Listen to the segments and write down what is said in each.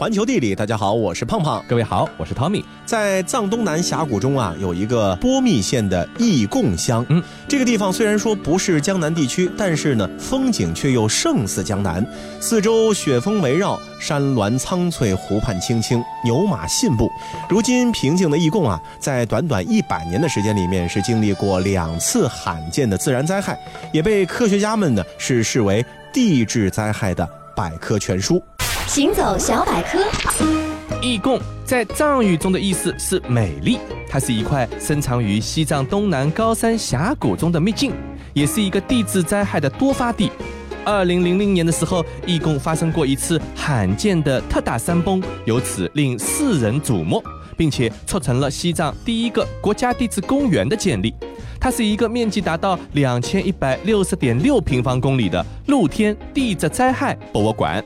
环球地理，大家好，我是胖胖。各位好，我是 Tommy。在藏东南峡谷中啊，有一个波密县的义贡乡。嗯，这个地方虽然说不是江南地区，但是呢，风景却又胜似江南。四周雪峰围绕，山峦苍翠，湖畔青青，牛马信步。如今平静的义贡啊，在短短一百年的时间里面，是经历过两次罕见的自然灾害，也被科学家们呢是视为地质灾害的百科全书。行走小百科，义贡在藏语中的意思是美丽，它是一块深藏于西藏东南高山峡谷中的秘境，也是一个地质灾害的多发地。二零零零年的时候，义贡发生过一次罕见的特大山崩，由此令世人瞩目，并且促成了西藏第一个国家地质公园的建立。它是一个面积达到两千一百六十点六平方公里的露天地质灾害博物馆。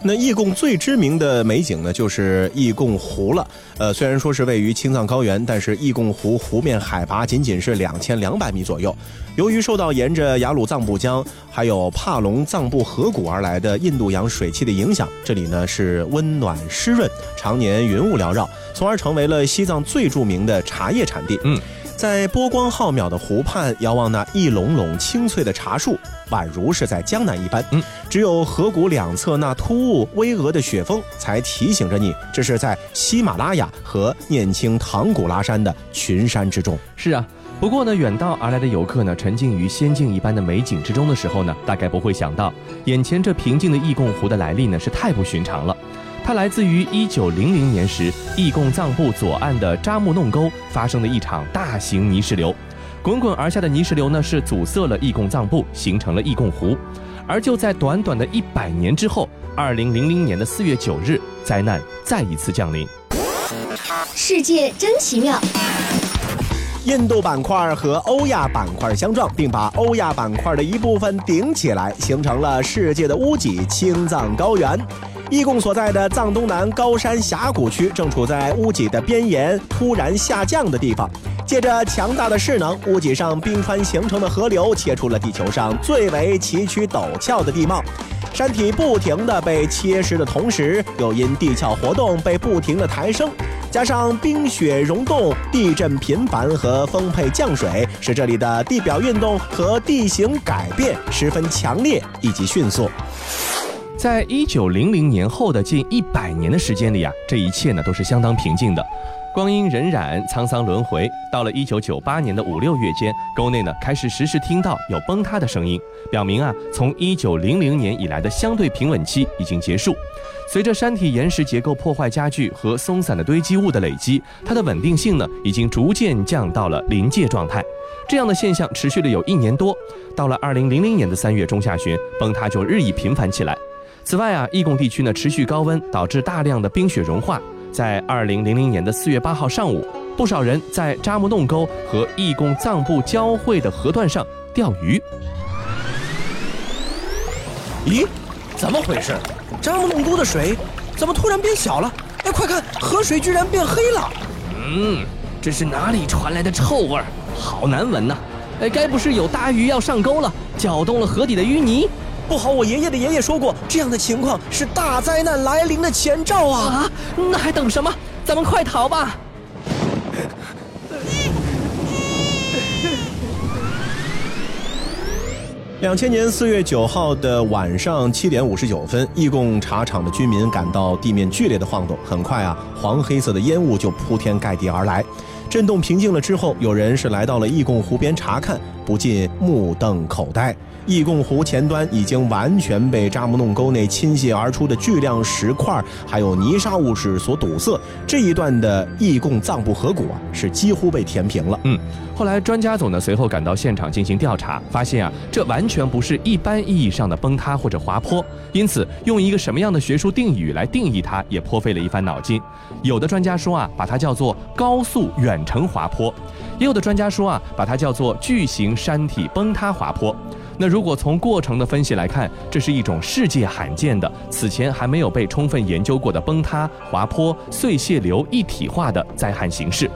那义贡最知名的美景呢，就是义贡湖了。呃，虽然说是位于青藏高原，但是义贡湖湖面海拔仅仅是两千两百米左右。由于受到沿着雅鲁藏布江还有帕隆藏布河谷而来的印度洋水汽的影响，这里呢是温暖湿润，常年云雾缭绕，从而成为了西藏最著名的茶叶产地。嗯。在波光浩渺的湖畔，遥望那一垄垄青翠的茶树，宛如是在江南一般。嗯，只有河谷两侧那突兀巍峨的雪峰，才提醒着你，这是在喜马拉雅和念青唐古拉山的群山之中。是啊，不过呢，远道而来的游客呢，沉浸于仙境一般的美景之中的时候呢，大概不会想到，眼前这平静的义贡湖的来历呢，是太不寻常了。它来自于一九零零年时，义贡藏布左岸的扎木弄沟发生的一场大型泥石流，滚滚而下的泥石流呢是阻塞了义贡藏布，形成了义贡湖。而就在短短的一百年之后，二零零零年的四月九日，灾难再一次降临。世界真奇妙！印度板块和欧亚板块相撞，并把欧亚板块的一部分顶起来，形成了世界的屋脊——青藏高原。义贡所在的藏东南高山峡谷区正处在屋脊的边沿突然下降的地方，借着强大的势能，屋脊上冰川形成的河流切出了地球上最为崎岖陡峭的地貌。山体不停地被切实的同时，又因地壳活动被不停地抬升，加上冰雪溶洞、地震频繁和丰沛降水，使这里的地表运动和地形改变十分强烈以及迅速。在一九零零年后的近一百年的时间里啊，这一切呢都是相当平静的。光阴荏苒，沧桑轮回，到了一九九八年的五六月间，沟内呢开始时时听到有崩塌的声音，表明啊，从一九零零年以来的相对平稳期已经结束。随着山体岩石结构破坏加剧和松散的堆积物的累积，它的稳定性呢已经逐渐降到了临界状态。这样的现象持续了有一年多，到了二零零零年的三月中下旬，崩塌就日益频繁起来。此外啊，义贡地区呢持续高温，导致大量的冰雪融化。在二零零零年的四月八号上午，不少人在扎木洞沟和义贡藏布交汇的河段上钓鱼。咦，怎么回事？扎木洞沟的水怎么突然变小了？哎，快看，河水居然变黑了！嗯，这是哪里传来的臭味儿？好难闻呐！哎，该不是有大鱼要上钩了，搅动了河底的淤泥？不好！我爷爷的爷爷说过，这样的情况是大灾难来临的前兆啊！啊，那还等什么？咱们快逃吧！两千年四月九号的晚上七点五十九分，义贡茶厂的居民感到地面剧烈的晃动，很快啊，黄黑色的烟雾就铺天盖地而来。震动平静了之后，有人是来到了义贡湖边查看，不禁目瞪口呆。义贡湖前端已经完全被扎木弄沟内倾泻而出的巨量石块还有泥沙物质所堵塞，这一段的义贡藏布河谷啊是几乎被填平了。嗯，后来专家组呢随后赶到现场进行调查，发现啊这完全不是一般意义上的崩塌或者滑坡，因此用一个什么样的学术定语来定义它也颇费了一番脑筋。有的专家说啊把它叫做高速远程滑坡，也有的专家说啊把它叫做巨型山体崩塌滑坡。那如果从过程的分析来看，这是一种世界罕见的、此前还没有被充分研究过的崩塌、滑坡、碎屑流一体化的灾害形式。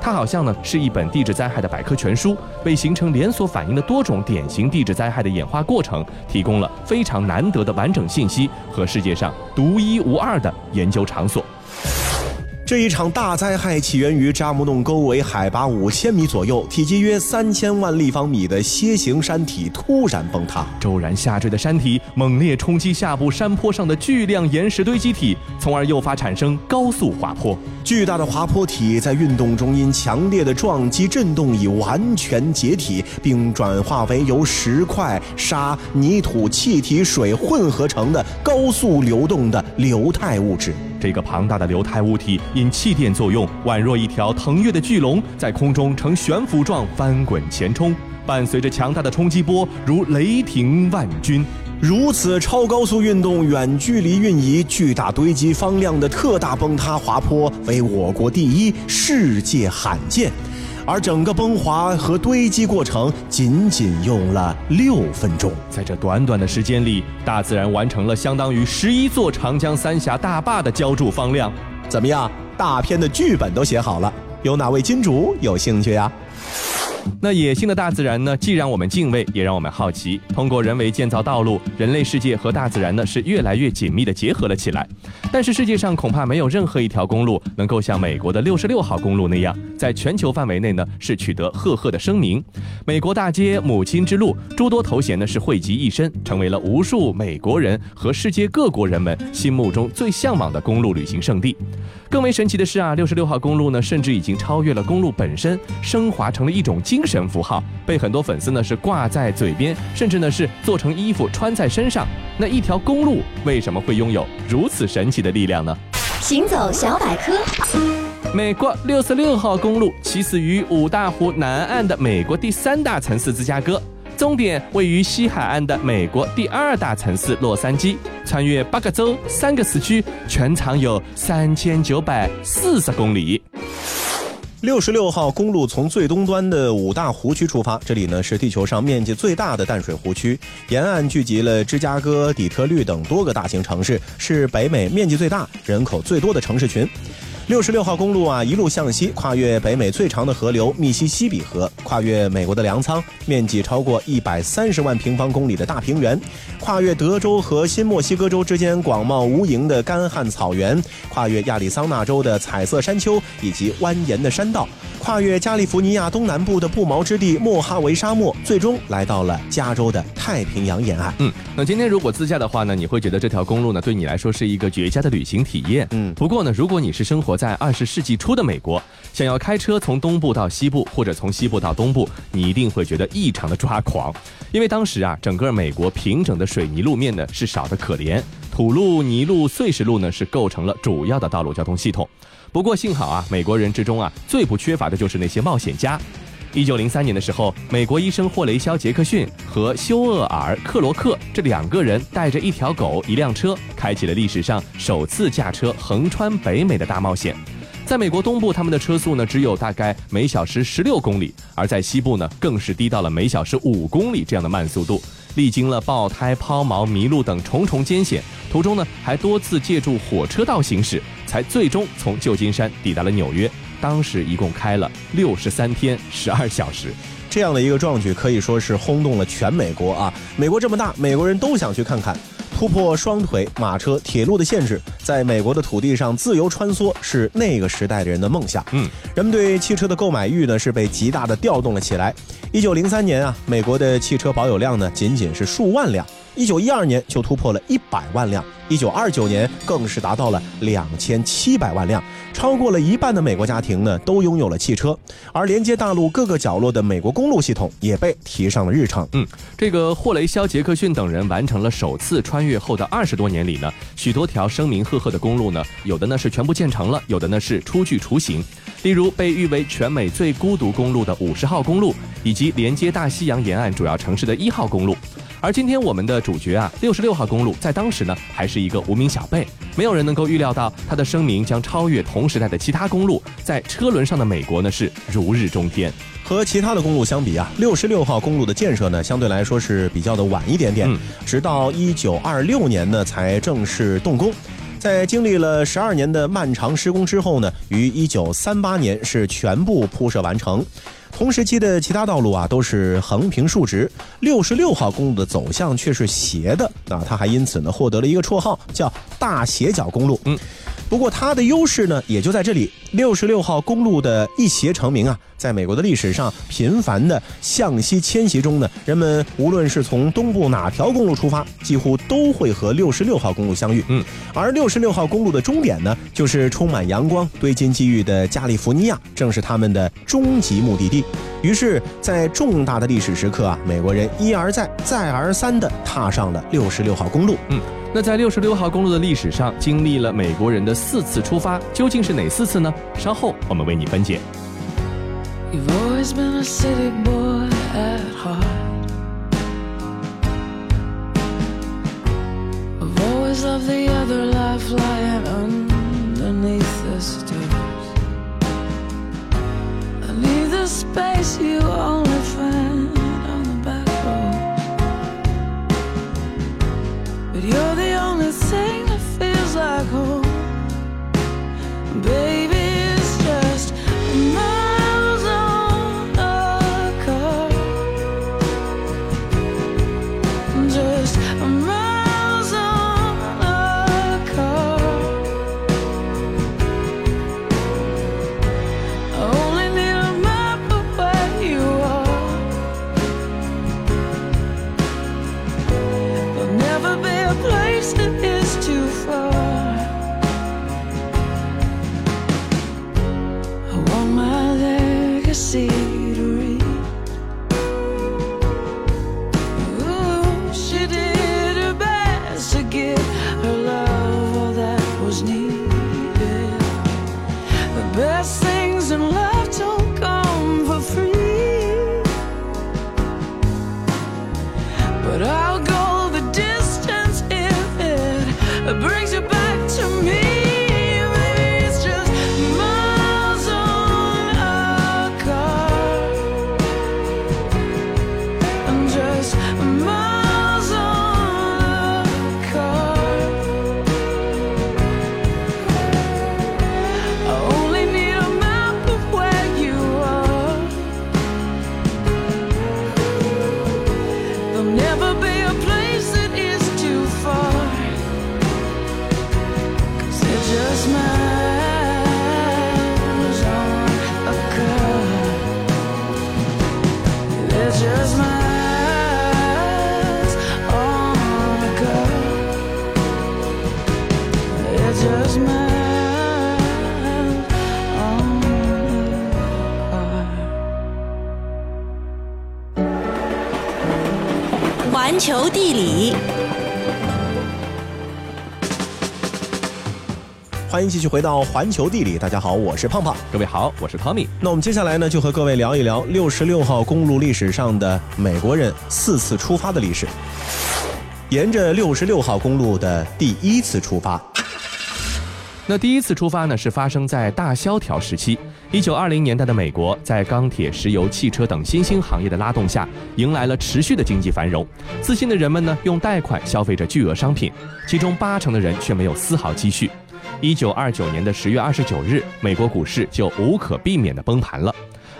它好像呢是一本地质灾害的百科全书，为形成连锁反应的多种典型地质灾害的演化过程提供了非常难得的完整信息和世界上独一无二的研究场所。这一场大灾害起源于扎木弄沟为海拔五千米左右、体积约三千万立方米的楔形山体突然崩塌，骤然下坠的山体猛烈冲击下部山坡上的巨量岩石堆积体，从而诱发产生高速滑坡。巨大的滑坡体在运动中因强烈的撞击震动已完全解体，并转化为由石块、沙、泥土、气体、水混合成的高速流动的流态物质。这个庞大的流态物体因气垫作用，宛若一条腾跃的巨龙，在空中呈悬浮状翻滚前冲，伴随着强大的冲击波，如雷霆万钧。如此超高速运动、远距离运移、巨大堆积方量的特大崩塌滑坡，为我国第一，世界罕见。而整个崩滑和堆积过程仅仅用了六分钟，在这短短的时间里，大自然完成了相当于十一座长江三峡大坝的浇筑方量。怎么样？大片的剧本都写好了，有哪位金主有兴趣呀？那野性的大自然呢，既让我们敬畏，也让我们好奇。通过人为建造道路，人类世界和大自然呢是越来越紧密的结合了起来。但是世界上恐怕没有任何一条公路能够像美国的六十六号公路那样，在全球范围内呢是取得赫赫的声名。美国大街、母亲之路诸多头衔呢是汇集一身，成为了无数美国人和世界各国人们心目中最向往的公路旅行胜地。更为神奇的是啊，六十六号公路呢甚至已经超越了公路本身，升华成了一种精神符号，被很多粉丝呢是挂在嘴边，甚至呢是做成衣服穿在身上。那一条公路为什么会拥有如此神奇的力量呢？行走小百科。美国六十六号公路起始于五大湖南岸的美国第三大城市芝加哥，终点位于西海岸的美国第二大城市洛杉矶，穿越八个州、三个市区，全长有三千九百四十公里。六十六号公路从最东端的五大湖区出发，这里呢是地球上面积最大的淡水湖区，沿岸聚集了芝加哥、底特律等多个大型城市，是北美面积最大、人口最多的城市群。六十六号公路啊，一路向西，跨越北美最长的河流密西西比河，跨越美国的粮仓，面积超过一百三十万平方公里的大平原，跨越德州和新墨西哥州之间广袤无垠的干旱草原，跨越亚利桑那州的彩色山丘以及蜿蜒的山道，跨越加利福尼亚东南部的不毛之地莫哈维沙漠，最终来到了加州的太平洋沿岸。嗯，那今天如果自驾的话呢，你会觉得这条公路呢对你来说是一个绝佳的旅行体验。嗯不过呢，如果你是生活在二十世纪初的美国，想要开车从东部到西部，或者从西部到东部，你一定会觉得异常的抓狂，因为当时啊，整个美国平整的水泥路面呢是少得可怜，土路、泥路、碎石路呢是构成了主要的道路交通系统。不过幸好啊，美国人之中啊最不缺乏的就是那些冒险家。一九零三年的时候，美国医生霍雷肖·杰克逊和休厄尔·克罗克这两个人带着一条狗、一辆车，开启了历史上首次驾车横穿北美的大冒险。在美国东部，他们的车速呢只有大概每小时十六公里，而在西部呢更是低到了每小时五公里这样的慢速度。历经了爆胎、抛锚、迷路等重重艰险，途中呢还多次借助火车道行驶，才最终从旧金山抵达了纽约。当时一共开了六十三天十二小时。这样的一个壮举可以说是轰动了全美国啊！美国这么大，美国人都想去看看。突破双腿、马车、铁路的限制，在美国的土地上自由穿梭，是那个时代的人的梦想。嗯，人们对汽车的购买欲呢，是被极大的调动了起来。一九零三年啊，美国的汽车保有量呢，仅仅是数万辆。一九一二年就突破了一百万辆，一九二九年更是达到了两千七百万辆，超过了一半的美国家庭呢都拥有了汽车，而连接大陆各个角落的美国公路系统也被提上了日程。嗯，这个霍雷肖·杰克逊等人完成了首次穿越后的二十多年里呢，许多条声名赫赫的公路呢，有的呢是全部建成了，有的呢是初具雏形。例如被誉为全美最孤独公路的五十号公路，以及连接大西洋沿岸主要城市的一号公路。而今天我们的主角啊，六十六号公路在当时呢还是一个无名小辈，没有人能够预料到它的声名将超越同时代的其他公路，在车轮上的美国呢是如日中天。和其他的公路相比啊，六十六号公路的建设呢，相对来说是比较的晚一点点，嗯直到一九二六年呢才正式动工。在经历了十二年的漫长施工之后呢，于一九三八年是全部铺设完成。同时期的其他道路啊都是横平竖直，六十六号公路的走向却是斜的那，它还因此呢获得了一个绰号叫“大斜角公路”。嗯。不过它的优势呢，也就在这里。六十六号公路的一斜成名啊，在美国的历史上频繁的向西迁徙中呢，人们无论是从东部哪条公路出发，几乎都会和六十六号公路相遇。嗯，而六十六号公路的终点呢，就是充满阳光、堆金机遇的加利福尼亚，正是他们的终极目的地。于是，在重大的历史时刻啊，美国人一而再、再而三地踏上了六十六号公路。嗯。那在六十六号公路的历史上，经历了美国人的四次出发，究竟是哪四次呢？稍后我们为你分解。space you own. 环球地理，欢迎继续回到环球地理。大家好，我是胖胖。各位好，我是 Tommy。那我们接下来呢，就和各位聊一聊六十六号公路历史上的美国人四次出发的历史。沿着六十六号公路的第一次出发。那第一次出发呢，是发生在大萧条时期。一九二零年代的美国，在钢铁、石油、汽车等新兴行业的拉动下，迎来了持续的经济繁荣。自信的人们呢，用贷款消费着巨额商品，其中八成的人却没有丝毫积蓄。一九二九年的十月二十九日，美国股市就无可避免地崩盘了。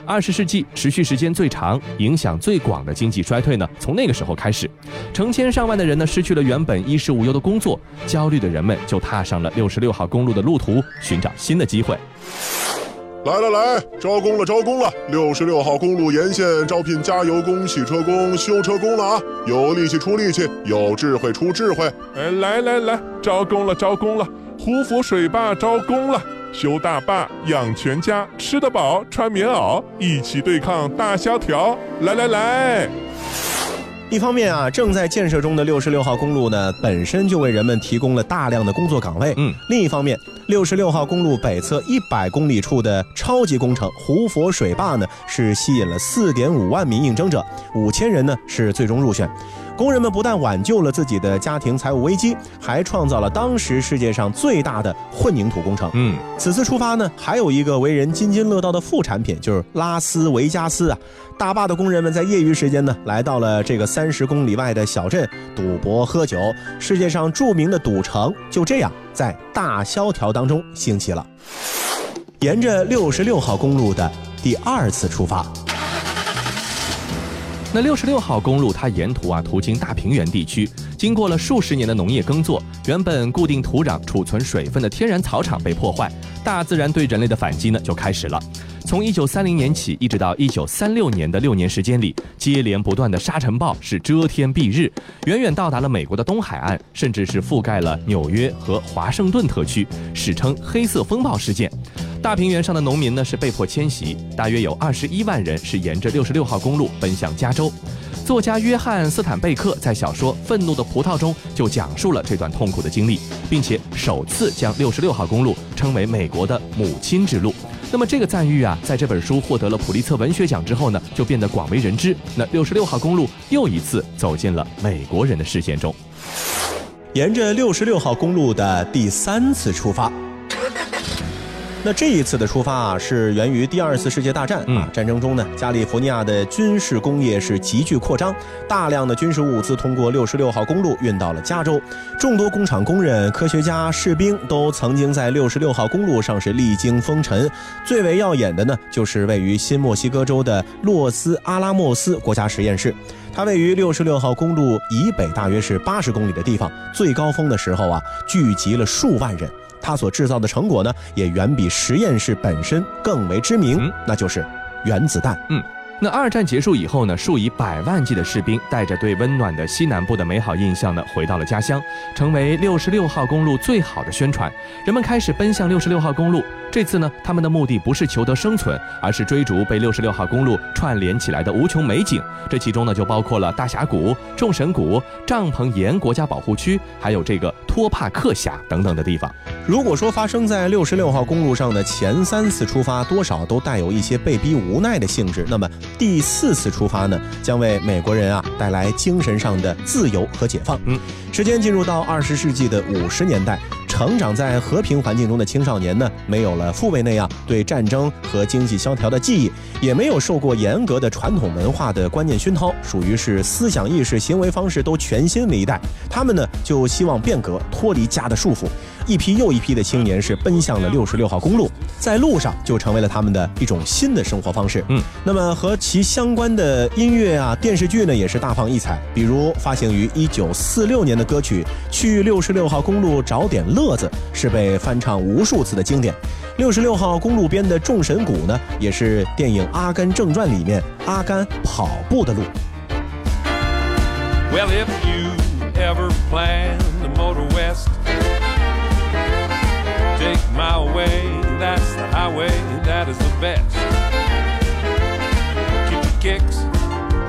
二十世纪持续时间最长、影响最广的经济衰退呢，从那个时候开始，成千上万的人呢失去了原本衣食无忧的工作，焦虑的人们就踏上了六十六号公路的路途，寻找新的机会。来来来，招工了招工了！六十六号公路沿线招聘加油工、洗车工、修车工了啊！有力气出力气，有智慧出智慧。哎，来来来，招工了招工了！胡佛水坝招工了。修大坝，养全家，吃得饱，穿棉袄，一起对抗大萧条！来来来！一方面啊，正在建设中的六十六号公路呢，本身就为人们提供了大量的工作岗位。嗯，另一方面，六十六号公路北侧一百公里处的超级工程胡佛水坝呢，是吸引了四点五万名应征者，五千人呢是最终入选。工人们不但挽救了自己的家庭财务危机，还创造了当时世界上最大的混凝土工程。嗯，此次出发呢，还有一个为人津津乐道的副产品，就是拉斯维加斯啊。大坝的工人们在业余时间呢，来到了这个三十公里外的小镇赌博喝酒。世界上著名的赌城就这样在大萧条当中兴起了。沿着六十六号公路的第二次出发。那六十六号公路，它沿途啊途经大平原地区，经过了数十年的农业耕作，原本固定土壤、储存水分的天然草场被破坏，大自然对人类的反击呢就开始了。从一九三零年起，一直到一九三六年的六年时间里，接连不断的沙尘暴是遮天蔽日，远远到达了美国的东海岸，甚至是覆盖了纽约和华盛顿特区，史称“黑色风暴事件”。大平原上的农民呢是被迫迁徙，大约有二十一万人是沿着六十六号公路奔向加州。作家约翰·斯坦贝克在小说《愤怒的葡萄》中就讲述了这段痛苦的经历，并且首次将六十六号公路称为美国的母亲之路。那么这个赞誉啊，在这本书获得了普利策文学奖之后呢，就变得广为人知。那六十六号公路又一次走进了美国人的视线中。沿着六十六号公路的第三次出发。那这一次的出发啊，是源于第二次世界大战啊。战争中呢，加利福尼亚的军事工业是急剧扩张，大量的军事物资通过六十六号公路运到了加州。众多工厂工人、科学家、士兵都曾经在六十六号公路上是历经风尘。最为耀眼的呢，就是位于新墨西哥州的洛斯阿拉莫斯国家实验室。它位于六十六号公路以北大约是八十公里的地方，最高峰的时候啊，聚集了数万人。他所制造的成果呢，也远比实验室本身更为知名，那就是原子弹。嗯。那二战结束以后呢，数以百万计的士兵带着对温暖的西南部的美好印象呢，回到了家乡，成为六十六号公路最好的宣传。人们开始奔向六十六号公路。这次呢，他们的目的不是求得生存，而是追逐被六十六号公路串联起来的无穷美景。这其中呢，就包括了大峡谷、众神谷、帐篷岩国家保护区，还有这个托帕克峡等等的地方。如果说发生在六十六号公路上的前三次出发，多少都带有一些被逼无奈的性质，那么。第四次出发呢，将为美国人啊带来精神上的自由和解放。嗯，时间进入到二十世纪的五十年代。成长在和平环境中的青少年呢，没有了父辈那样对战争和经济萧条的记忆，也没有受过严格的传统文化的观念熏陶，属于是思想意识、行为方式都全新的一代。他们呢，就希望变革，脱离家的束缚。一批又一批的青年是奔向了六十六号公路，在路上就成为了他们的一种新的生活方式。嗯，那么和其相关的音乐啊、电视剧呢，也是大放异彩。比如发行于一九四六年的歌曲《去六十六号公路找点乐》。子是被翻唱无数次的经典，六十六号公路边的众神谷呢，也是电影《阿甘正传》里面阿甘跑步的路。take my way. That's the highway, that is the best. Keep your kicks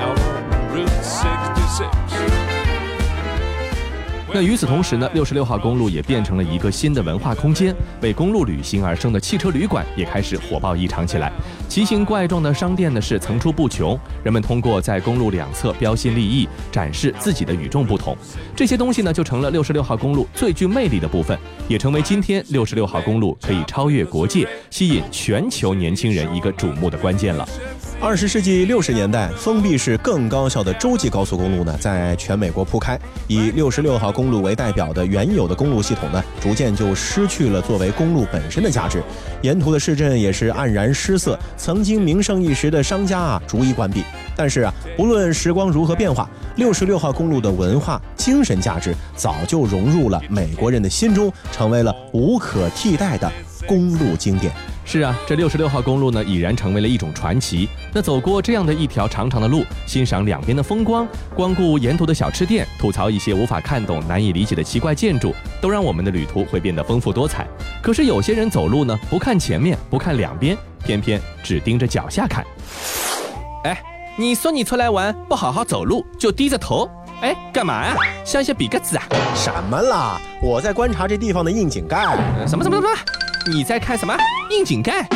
out on Route 66. 那与此同时呢，六十六号公路也变成了一个新的文化空间，为公路旅行而生的汽车旅馆也开始火爆异常起来。奇形怪状的商店呢是层出不穷，人们通过在公路两侧标新立异，展示自己的与众不同。这些东西呢就成了六十六号公路最具魅力的部分，也成为今天六十六号公路可以超越国界，吸引全球年轻人一个瞩目的关键了。二十世纪六十年代，封闭式更高效的洲际高速公路呢，在全美国铺开。以六十六号公路为代表的原有的公路系统呢，逐渐就失去了作为公路本身的价值。沿途的市镇也是黯然失色，曾经名胜一时的商家啊，逐一关闭。但是啊，无论时光如何变化，六十六号公路的文化精神价值早就融入了美国人的心中，成为了无可替代的公路经典。是啊，这六十六号公路呢，已然成为了一种传奇。那走过这样的一条长长的路，欣赏两边的风光，光顾沿途的小吃店，吐槽一些无法看懂、难以理解的奇怪建筑，都让我们的旅途会变得丰富多彩。可是有些人走路呢，不看前面，不看两边，偏偏只盯着脚下看。哎，你说你出来玩不好好走路，就低着头，哎，干嘛呀？像一些比格子啊？什么啦？我在观察这地方的窨井盖。什么什么什么？你在看什么？窨井盖？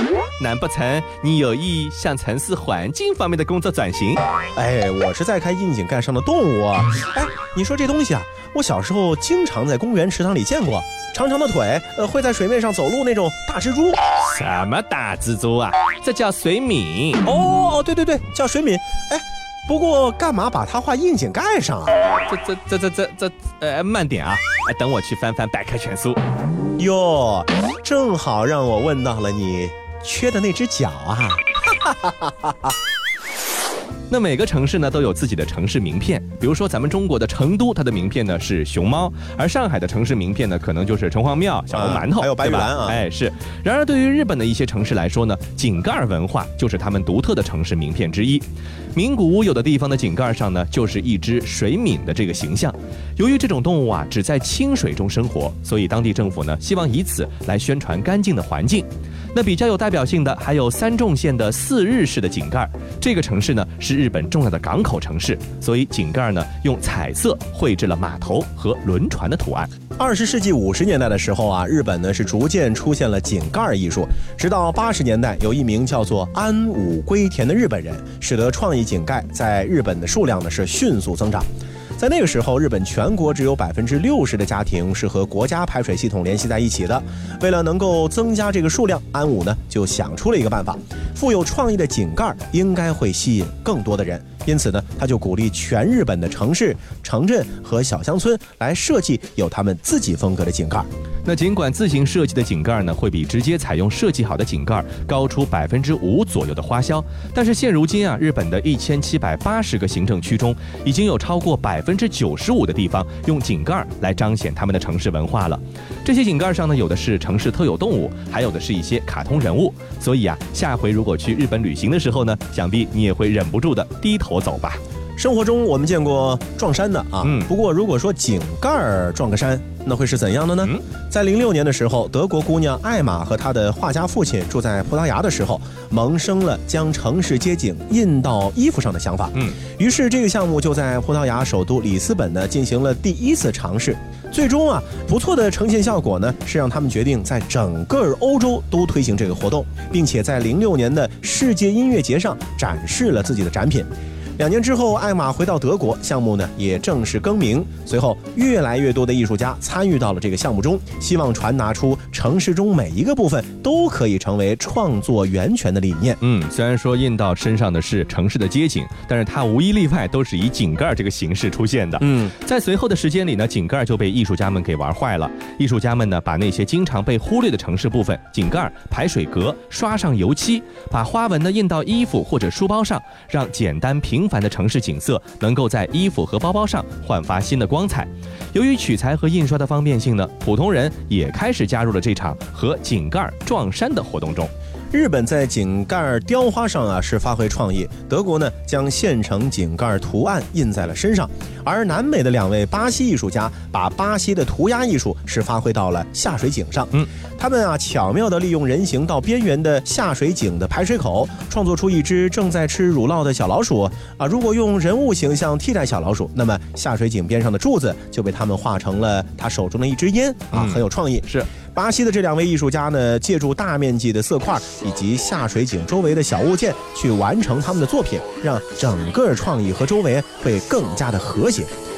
难不成你有意向城市环境方面的工作转型？哎，我是在看窨井盖上的动物。哎，你说这东西啊，我小时候经常在公园池塘里见过，长长的腿，呃，会在水面上走路那种大蜘蛛。什么大蜘蛛啊？这叫水敏。哦哦，对对对，叫水敏。哎，不过干嘛把它画窨井盖上啊？这这这这这这，呃，慢点啊，等我去翻翻百科全书。哟，正好让我问到了你缺的那只脚啊！哈哈哈哈哈。那每个城市呢都有自己的城市名片，比如说咱们中国的成都，它的名片呢是熊猫，而上海的城市名片呢可能就是城隍庙、小笼馒头，还有白玉兰啊。哎，是。然而对于日本的一些城市来说呢，井盖文化就是他们独特的城市名片之一。名古屋有的地方的井盖上呢就是一只水敏的这个形象。由于这种动物啊只在清水中生活，所以当地政府呢希望以此来宣传干净的环境。那比较有代表性的还有三重县的四日市的井盖，这个城市呢是日本重要的港口城市，所以井盖呢用彩色绘制了码头和轮船的图案。二十世纪五十年代的时候啊，日本呢是逐渐出现了井盖艺术，直到八十年代，有一名叫做安武归田的日本人，使得创意井盖在日本的数量呢是迅速增长。在那个时候，日本全国只有百分之六十的家庭是和国家排水系统联系在一起的。为了能够增加这个数量，安武呢就想出了一个办法：富有创意的井盖应该会吸引更多的人。因此呢，他就鼓励全日本的城市、城镇和小乡村来设计有他们自己风格的井盖。那尽管自行设计的井盖呢，会比直接采用设计好的井盖高出百分之五左右的花销，但是现如今啊，日本的一千七百八十个行政区中，已经有超过百分之九十五的地方用井盖来彰显他们的城市文化了。这些井盖上呢，有的是城市特有动物，还有的是一些卡通人物。所以啊，下回如果去日本旅行的时候呢，想必你也会忍不住的低头走吧。生活中我们见过撞山的啊，嗯，不过如果说井盖撞个山。那会是怎样的呢？在零六年的时候，德国姑娘艾玛和她的画家父亲住在葡萄牙的时候，萌生了将城市街景印到衣服上的想法。嗯，于是这个项目就在葡萄牙首都里斯本呢进行了第一次尝试。最终啊，不错的呈现效果呢，是让他们决定在整个欧洲都推行这个活动，并且在零六年的世界音乐节上展示了自己的展品。两年之后，艾玛回到德国，项目呢也正式更名。随后，越来越多的艺术家参与到了这个项目中，希望传达出城市中每一个部分都可以成为创作源泉的理念。嗯，虽然说印到身上的是城市的街景，但是它无一例外都是以井盖这个形式出现的。嗯，在随后的时间里呢，井盖就被艺术家们给玩坏了。艺术家们呢，把那些经常被忽略的城市部分、井盖、排水格刷上油漆，把花纹呢印到衣服或者书包上，让简单平。平凡的城市景色能够在衣服和包包上焕发新的光彩。由于取材和印刷的方便性呢，普通人也开始加入了这场和井盖撞衫的活动中。日本在井盖雕花上啊是发挥创意，德国呢将现成井盖图案印在了身上，而南美的两位巴西艺术家把巴西的涂鸦艺术是发挥到了下水井上。嗯，他们啊巧妙地利用人行道边缘的下水井的排水口，创作出一只正在吃乳酪的小老鼠啊。如果用人物形象替代小老鼠，那么下水井边上的柱子就被他们画成了他手中的一支烟啊，很有创意。是。巴西的这两位艺术家呢，借助大面积的色块以及下水井周围的小物件去完成他们的作品，让整个创意和周围会更加的和谐。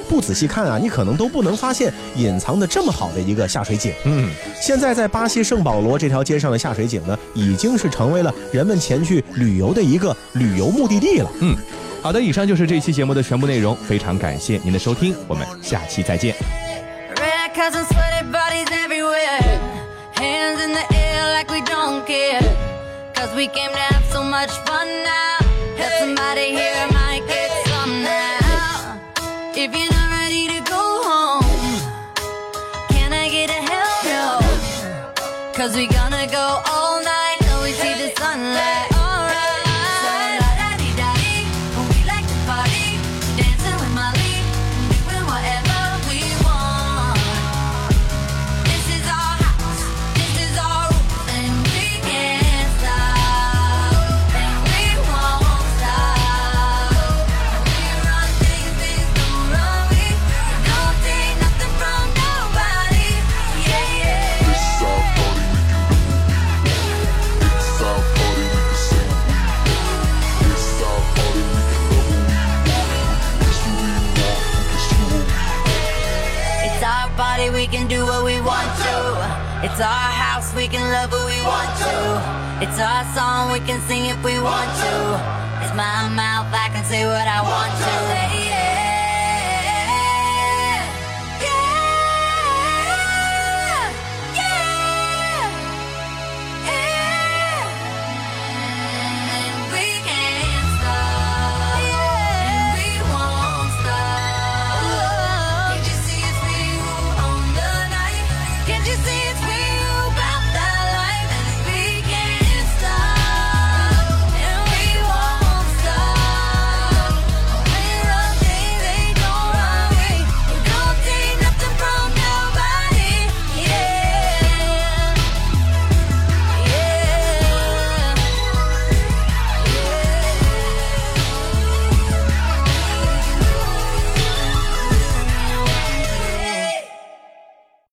不仔细看啊，你可能都不能发现隐藏的这么好的一个下水井。嗯，现在在巴西圣保罗这条街上的下水井呢，已经是成为了人们前去旅游的一个旅游目的地了。嗯，好的，以上就是这期节目的全部内容，非常感谢您的收听，我们下期再见。baby.